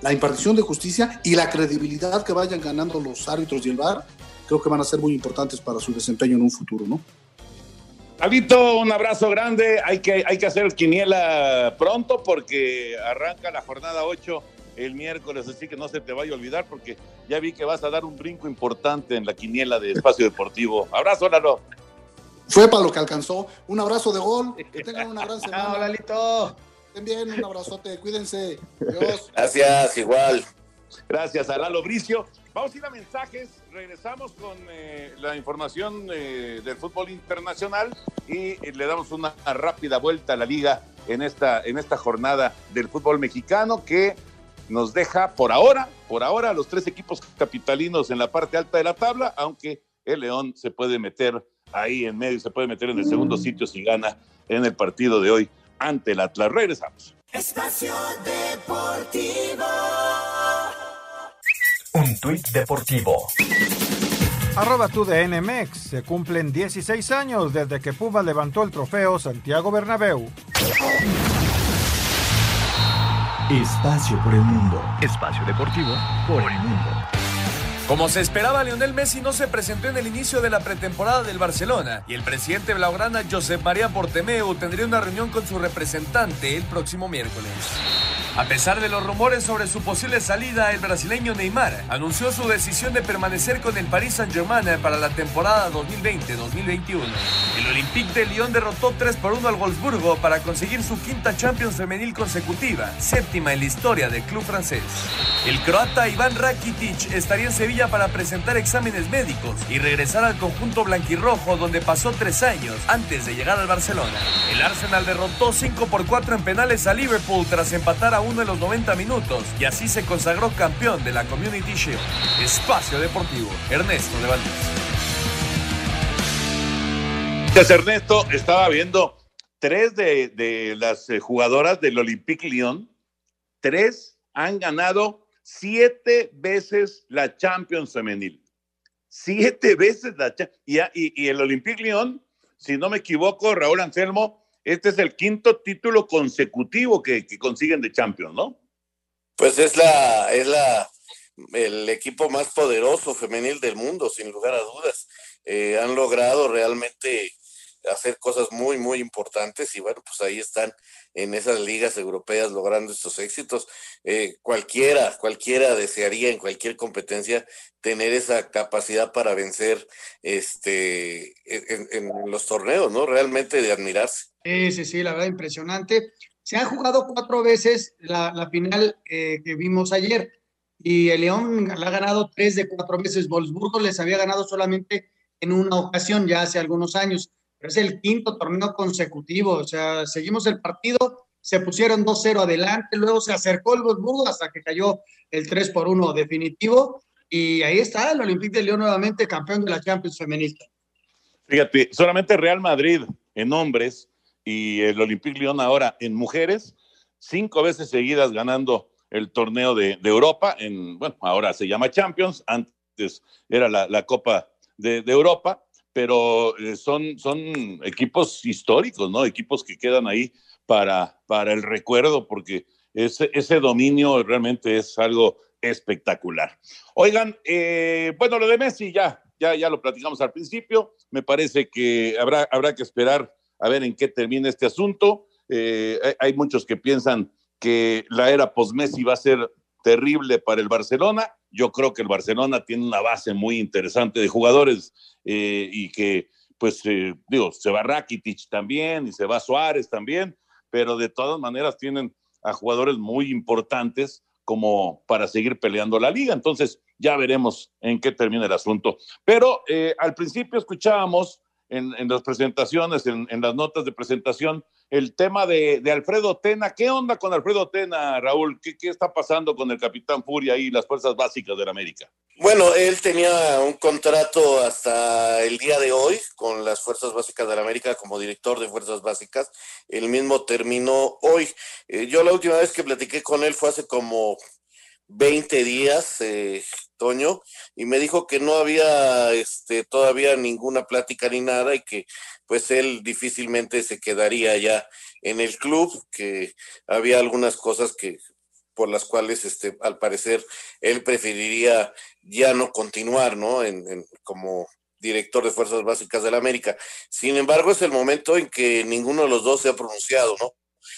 Speaker 20: La impartición de justicia y la credibilidad que vayan ganando los árbitros y el VAR, creo que van a ser muy importantes para su desempeño en un futuro, ¿no?
Speaker 7: Alito, un abrazo grande. Hay que, hay que hacer quiniela pronto porque arranca la jornada 8 el miércoles, así que no se te vaya a olvidar porque ya vi que vas a dar un brinco importante en la quiniela de Espacio Deportivo. Abrazo, Lalo.
Speaker 20: Fue para lo que alcanzó. Un abrazo de gol. Que tengan una gran semana.
Speaker 9: Hola, Lito.
Speaker 20: Estén bien, un abrazote. Cuídense. Adiós.
Speaker 8: Gracias, igual.
Speaker 7: Gracias a Lalo Bricio. Vamos a ir a mensajes. Regresamos con eh, la información eh, del fútbol internacional y eh, le damos una rápida vuelta a la liga en esta, en esta jornada del fútbol mexicano que nos deja por ahora, por ahora, los tres equipos capitalinos en la parte alta de la tabla, aunque el León se puede meter ahí en medio, se puede meter en el segundo sitio si gana en el partido de hoy ante el Atlas. Regresamos.
Speaker 17: Espacio Deportivo.
Speaker 18: Un tuit deportivo.
Speaker 1: Arroba tu de NMX. Se cumplen 16 años desde que Puma levantó el trofeo Santiago Bernabéu.
Speaker 18: Espacio por el mundo. Espacio deportivo por el mundo.
Speaker 21: Como se esperaba, Lionel Messi no se presentó en el inicio de la pretemporada del Barcelona y el presidente blaugrana Josep María Portemeu tendría una reunión con su representante el próximo miércoles. A pesar de los rumores sobre su posible salida, el brasileño Neymar anunció su decisión de permanecer con el Paris Saint-Germain para la temporada 2020-2021. El Olympique de Lyon derrotó 3 por 1 al Wolfsburgo para conseguir su quinta Champions femenil consecutiva, séptima en la historia del club francés. El croata Iván Rakitic estaría en Sevilla para presentar exámenes médicos y regresar al conjunto blanquirrojo donde pasó tres años antes de llegar al Barcelona. El Arsenal derrotó 5 por 4 en penales a Liverpool tras empatar a uno en los 90 minutos y así se consagró campeón de la Community Shield. Espacio Deportivo, Ernesto de Valdés.
Speaker 7: Ernesto. Estaba viendo tres de, de las eh, jugadoras del Olympique Lyon, tres han ganado siete veces la Champions femenil. Siete veces la Champions. Y, y, el Olympique Lyon, si no me equivoco, Raúl Anselmo, este es el quinto título consecutivo que, consiguen de Champions, ¿no?
Speaker 8: Pues es la, es la, el equipo más poderoso femenil del mundo, sin lugar a dudas. Eh, han logrado realmente hacer cosas muy, muy importantes y bueno, pues ahí están en esas ligas europeas logrando estos éxitos. Eh, cualquiera, cualquiera desearía en cualquier competencia tener esa capacidad para vencer este en, los torneos, ¿no? Realmente de admirarse.
Speaker 9: Sí, sí, sí, la verdad impresionante. Se han jugado cuatro veces la, la final eh, que vimos ayer y el León la ha ganado tres de cuatro veces. Wolfsburgo les había ganado solamente en una ocasión ya hace algunos años es el quinto torneo consecutivo, o sea, seguimos el partido, se pusieron 2-0 adelante, luego se acercó el Wolfsburgo hasta que cayó el 3 por 1 definitivo, y ahí está el Olympique de León nuevamente campeón de la Champions femenista.
Speaker 7: Fíjate, solamente Real Madrid en hombres y el Olympique León ahora en mujeres, cinco veces seguidas ganando el torneo de, de Europa, en, bueno, ahora se llama Champions, antes era la, la Copa de, de Europa, pero eh, son, son equipos históricos, ¿no? Equipos que quedan ahí para, para el recuerdo, porque ese, ese dominio realmente es algo espectacular. Oigan, eh, bueno, lo de Messi ya, ya, ya lo platicamos al principio. Me parece que habrá, habrá que esperar a ver en qué termina este asunto. Eh, hay, hay muchos que piensan que la era post-Messi va a ser terrible para el Barcelona. Yo creo que el Barcelona tiene una base muy interesante de jugadores eh, y que, pues, eh, digo, se va Rakitic también y se va Suárez también, pero de todas maneras tienen a jugadores muy importantes como para seguir peleando la liga. Entonces, ya veremos en qué termina el asunto. Pero eh, al principio escuchábamos en, en las presentaciones, en, las notas de presentación, el tema de, de, Alfredo Tena. ¿Qué onda con Alfredo Tena, Raúl? ¿Qué, ¿Qué, está pasando con el Capitán Furia y las fuerzas básicas de la América?
Speaker 8: Bueno, él tenía un contrato hasta el día de hoy con las fuerzas básicas de la América como director de fuerzas básicas. El mismo terminó hoy. Eh, yo la última vez que platiqué con él fue hace como 20 días, eh, Toño, y me dijo que no había este, todavía ninguna plática ni nada y que pues él difícilmente se quedaría ya en el club, que había algunas cosas que por las cuales este, al parecer él preferiría ya no continuar, ¿no? En, en, como director de Fuerzas Básicas de la América. Sin embargo, es el momento en que ninguno de los dos se ha pronunciado, ¿no?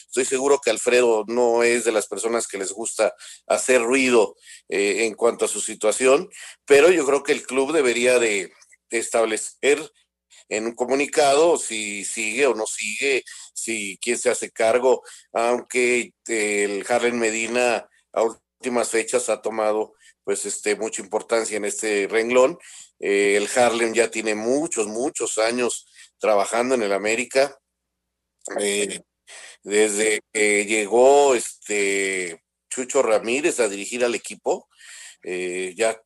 Speaker 8: Estoy seguro que Alfredo no es de las personas que les gusta hacer ruido eh, en cuanto a su situación, pero yo creo que el club debería de, establecer en un comunicado si sigue o no sigue, si quién se hace cargo, aunque el Harlen Medina a últimas fechas ha tomado pues este mucha importancia en este renglón. Eh, el Harlem ya tiene muchos, muchos años trabajando en el América. Eh, desde que llegó este Chucho Ramírez a dirigir al equipo, eh, ya,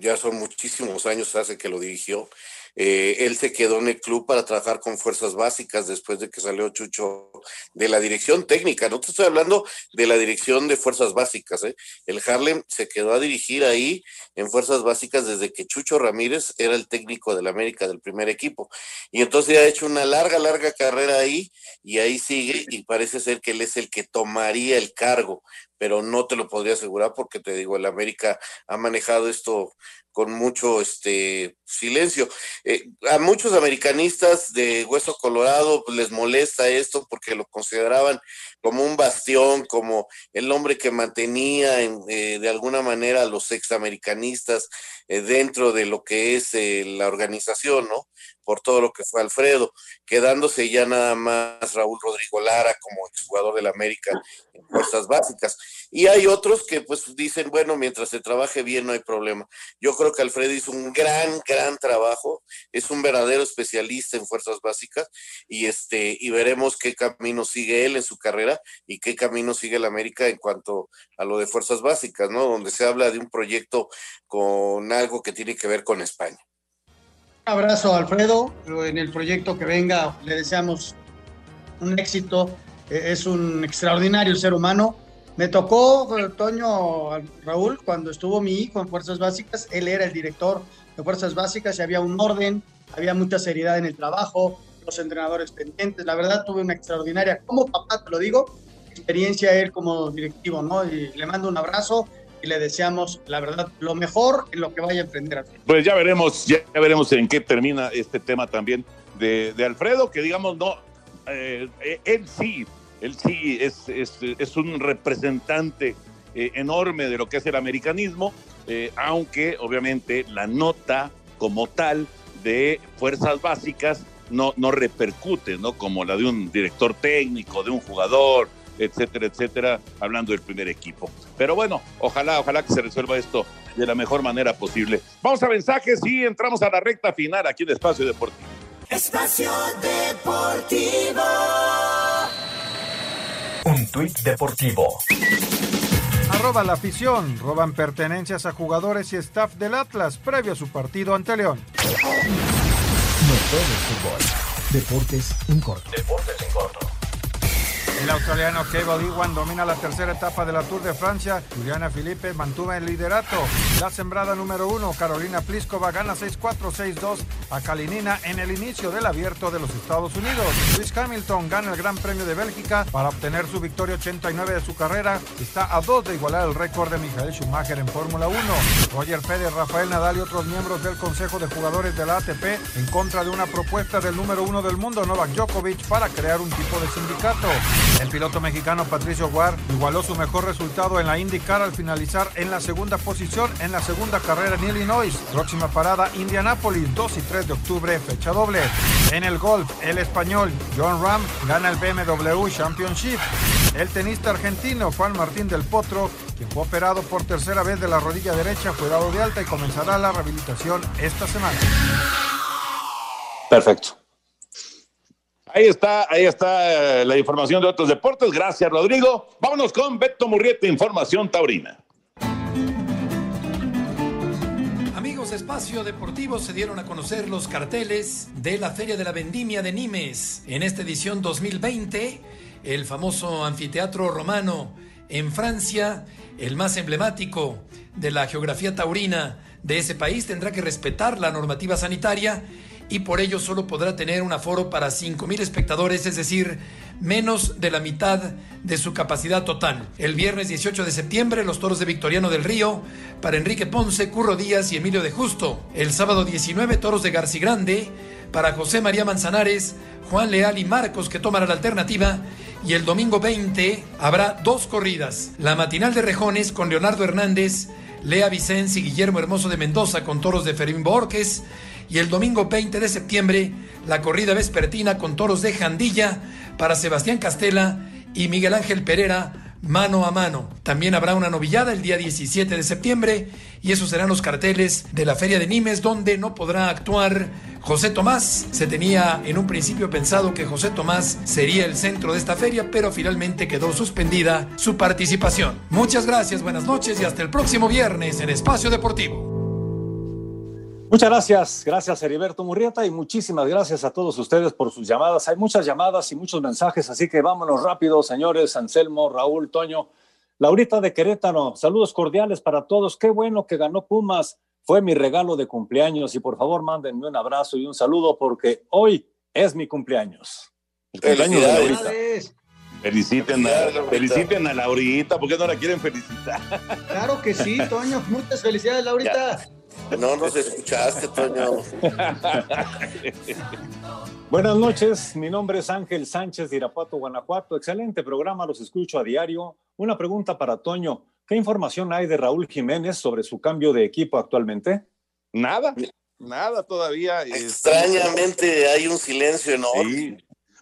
Speaker 8: ya son muchísimos años hace que lo dirigió. Eh, él se quedó en el club para trabajar con fuerzas básicas después de que salió Chucho de la dirección técnica. No te estoy hablando de la dirección de fuerzas básicas. ¿eh? El Harlem se quedó a dirigir ahí en fuerzas básicas desde que Chucho Ramírez era el técnico del América del primer equipo. Y entonces ha hecho una larga, larga carrera ahí y ahí sigue y parece ser que él es el que tomaría el cargo pero no te lo podría asegurar porque te digo, el América ha manejado esto con mucho este silencio. Eh, a muchos americanistas de Hueso Colorado pues, les molesta esto porque lo consideraban como un bastión, como el hombre que mantenía eh, de alguna manera a los examericanistas eh, dentro de lo que es la organización, ¿no? Por todo lo que fue Alfredo, quedándose ya nada más Raúl Rodrigo Lara como exjugador del América en fuerzas básicas. Y hay otros que pues dicen, bueno, mientras se trabaje bien no hay problema. Yo creo que Alfredo hizo un gran, gran trabajo, es un verdadero especialista en fuerzas básicas y este y veremos qué camino sigue él en su carrera y qué camino sigue el América en cuanto a lo de fuerzas básicas, ¿no? Donde se habla de un proyecto con algo que tiene que ver con España.
Speaker 9: Un abrazo, Alfredo. En el proyecto que venga le deseamos un éxito. E-, es un extraordinario ser humano me tocó, Toño, Raúl, cuando estuvo mi hijo en Fuerzas Básicas, él era el director de Fuerzas Básicas y había un orden, había mucha seriedad en el trabajo, los entrenadores pendientes. La verdad, tuve una extraordinaria, como papá te lo digo, experiencia él como directivo, ¿no? Y le mando un abrazo y le deseamos, la verdad, lo mejor en lo que vaya a emprender.
Speaker 7: Pues ya veremos, ya, veremos en qué termina este tema también de, Alfredo, que digamos, no, eh, él sí él sí es, es, un representante eh, enorme de lo que es el americanismo, eh, aunque obviamente la nota como tal de fuerzas básicas no, no repercute, ¿no? Como la de un director técnico, de un jugador, etcétera, etcétera, hablando del primer equipo. Pero bueno, ojalá, ojalá que se resuelva esto de la mejor manera posible. Vamos a mensajes y entramos a la recta final aquí en Espacio Deportivo.
Speaker 17: Espacio Deportivo.
Speaker 18: Un tuit deportivo.
Speaker 1: Arroba la afición. Roban pertenencias a jugadores y staff del Atlas previo a su partido ante León.
Speaker 18: Todo es fútbol. Deportes en corto.
Speaker 1: Deportes en corto. El australiano Cable Iwan domina la tercera etapa de la Tour de Francia. Juliana Felipe mantuvo el liderato. La sembrada número uno, Carolina Pliskova, gana 6-4, 6-2 a Kalinina en el inicio del abierto de los Estados Unidos. Luis Hamilton gana el Gran Premio de Bélgica para obtener su victoria 89 de su carrera. Está a dos de igualar el récord de Michael Schumacher en Fórmula 1. Roger Federer, Rafael Nadal y otros miembros del Consejo de Jugadores de la ATP en contra de una propuesta del número uno del mundo, Novak Djokovic, para crear un tipo de sindicato. El piloto mexicano Patricio Guar igualó su mejor resultado en la IndyCar al finalizar en la segunda posición en la segunda carrera en Illinois. Próxima parada Indianápolis, 2 y 3 de octubre, fecha doble. En el golf, el español John Ram gana el BMW Championship. El tenista argentino Juan Martín del Potro, quien fue operado por tercera vez de la rodilla derecha, fue dado de alta y comenzará la rehabilitación esta semana.
Speaker 7: Perfecto. Ahí está, ahí está eh, la información de otros deportes. Gracias, Rodrigo. Vámonos con Beto Murrieta, Información Taurina.
Speaker 22: Amigos de Espacio Deportivo, se dieron a conocer los carteles de la Feria de la Vendimia de Nimes. En esta edición 2020, el famoso anfiteatro romano en Francia, el más emblemático de la geografía taurina de ese país, tendrá que respetar la normativa sanitaria y por ello solo podrá tener un aforo para 5.000 espectadores, es decir, menos de la mitad de su capacidad total. El viernes 18 de septiembre, los toros de Victoriano del Río para Enrique Ponce, Curro Díaz y Emilio de Justo. El sábado 19, toros de Garci Grande para José María Manzanares, Juan Leal y Marcos que tomarán la alternativa. Y el domingo 20 habrá dos corridas. La matinal de Rejones con Leonardo Hernández, Lea Vicens y Guillermo Hermoso de Mendoza con toros de Fermín Borges y el domingo 20 de septiembre la corrida vespertina con toros de Jandilla para Sebastián Castela y Miguel Ángel Pereira mano a mano. También habrá una novillada el día 17 de septiembre y esos serán los carteles de la Feria de Nimes donde no podrá actuar José Tomás. Se tenía en un principio pensado que José Tomás sería el centro de esta feria, pero finalmente quedó suspendida su participación. Muchas gracias, buenas noches y hasta el próximo viernes en Espacio Deportivo.
Speaker 23: Muchas gracias, gracias Heriberto Murrieta y muchísimas gracias a todos ustedes por sus llamadas. Hay muchas llamadas y muchos mensajes, así que vámonos rápido, señores, Anselmo, Raúl, Toño. Laurita de Querétaro, saludos cordiales para todos. Qué bueno que ganó Pumas, fue mi regalo de cumpleaños y por favor mándenme un abrazo y un saludo porque hoy es mi cumpleaños. El cumpleaños de Laurita.
Speaker 7: Feliciten a, feliciten a Laurita, ¿por qué no la quieren felicitar?
Speaker 9: Claro que sí, Toño, muchas felicidades, Laurita.
Speaker 8: No nos escuchaste, Toño.
Speaker 23: Buenas noches, mi nombre es Ángel Sánchez de Irapuato, Guanajuato. Excelente programa, los escucho a diario. Una pregunta para Toño. ¿Qué información hay de Raúl Jiménez sobre su cambio de equipo actualmente?
Speaker 7: Nada, nada todavía.
Speaker 8: Extrañamente hay un silencio enorme.
Speaker 7: Sí.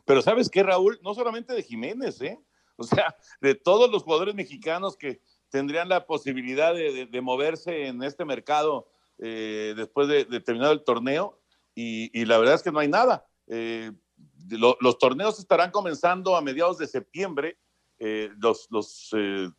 Speaker 7: Pero ¿sabes qué, Raúl? No solamente de Jiménez, ¿eh? O sea, de todos los jugadores mexicanos que tendrían la posibilidad de, de, de moverse en este mercado eh, después de, de, terminado el torneo, y, y, la verdad es que no hay nada. Eh, lo, los torneos estarán comenzando a mediados de septiembre, eh, los, los,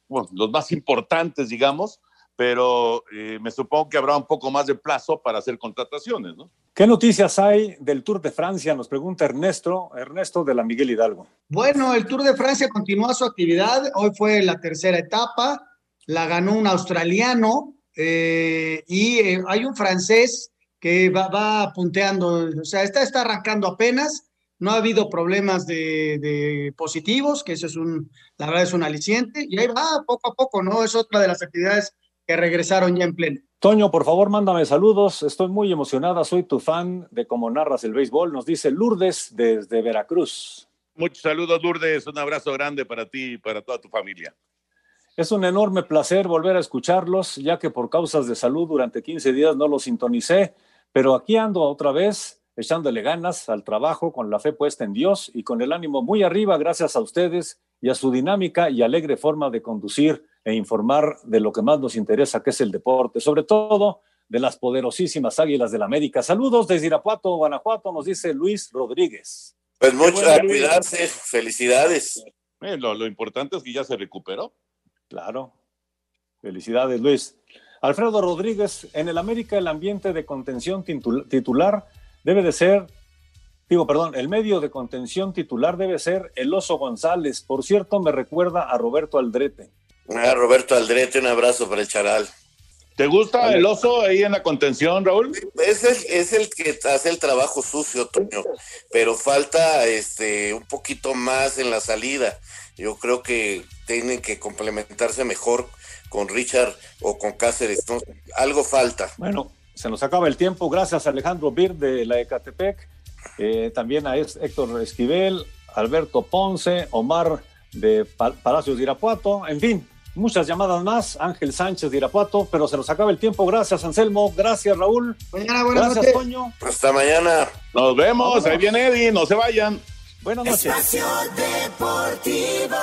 Speaker 7: bueno, los, más importantes, digamos, pero me supongo que habrá un poco más de plazo para hacer contrataciones, ¿no?
Speaker 23: ¿Qué noticias hay del Tour de Francia? Nos pregunta Ernesto, Ernesto de la Miguel Hidalgo.
Speaker 9: Bueno, el Tour de Francia continúa su actividad. Hoy fue la tercera etapa, la ganó un australiano eh, y eh, hay un francés que va, va, punteando, o sea, está, está arrancando apenas. No ha habido problemas de, de, positivos, que eso es un, la verdad es un aliciente, y ahí va poco a poco, ¿no? Es otra de las actividades que regresaron ya en pleno.
Speaker 23: Toño, por favor, mándame saludos. Estoy muy emocionada. Soy tu fan de cómo narras el béisbol. Nos dice Lourdes desde Veracruz.
Speaker 7: Muchos saludos, Lourdes. Un abrazo grande para ti y para toda tu familia.
Speaker 23: Es un enorme placer volver a escucharlos, ya que por causas de salud durante 15 días no los sintonicé, pero aquí ando otra vez echándole ganas al trabajo con la fe puesta en Dios y con el ánimo muy arriba gracias a ustedes y a su dinámica y alegre forma de conducir e informar de lo que más nos interesa, que es el deporte, sobre todo de las poderosísimas Águilas del la América. Saludos desde Irapuato, Guanajuato, nos dice Luis Rodríguez.
Speaker 8: Pues muchas cuidarse, felicidades.
Speaker 7: Eh, lo, lo importante es que ya se recuperó.
Speaker 23: Claro. Felicidades, Luis. Alfredo Rodríguez, en el América el ambiente de contención titular debe de ser, digo, perdón, el medio de contención titular debe ser el Oso González. Por cierto, me recuerda a Roberto Aldrete.
Speaker 8: Ah, Roberto Aldrete, un abrazo para el charal.
Speaker 7: ¿Te gusta el oso ahí en la contención, Raúl?
Speaker 8: Es el, es el que hace el trabajo sucio, Toño, pero falta este un poquito más en la salida. Yo creo que tienen que complementarse mejor con Richard o con Cáceres. ¿no? Algo falta.
Speaker 23: Bueno, se nos acaba el tiempo. Gracias a Alejandro Bir de la Ecatepec, eh, también a Héctor Esquivel, Alberto Ponce, Omar de Palacios de Irapuato, en fin, muchas llamadas más. Ángel Sánchez de Irapuato, pero se nos acaba el tiempo. Gracias, Anselmo. Gracias, Raúl.
Speaker 9: Mañana, buenas
Speaker 23: Gracias,
Speaker 9: noches.
Speaker 23: Toño.
Speaker 8: Hasta mañana.
Speaker 7: Nos vemos. Ahí viene Eddie. No se vayan.
Speaker 23: Buenas noches.
Speaker 17: Espacio Deportivo.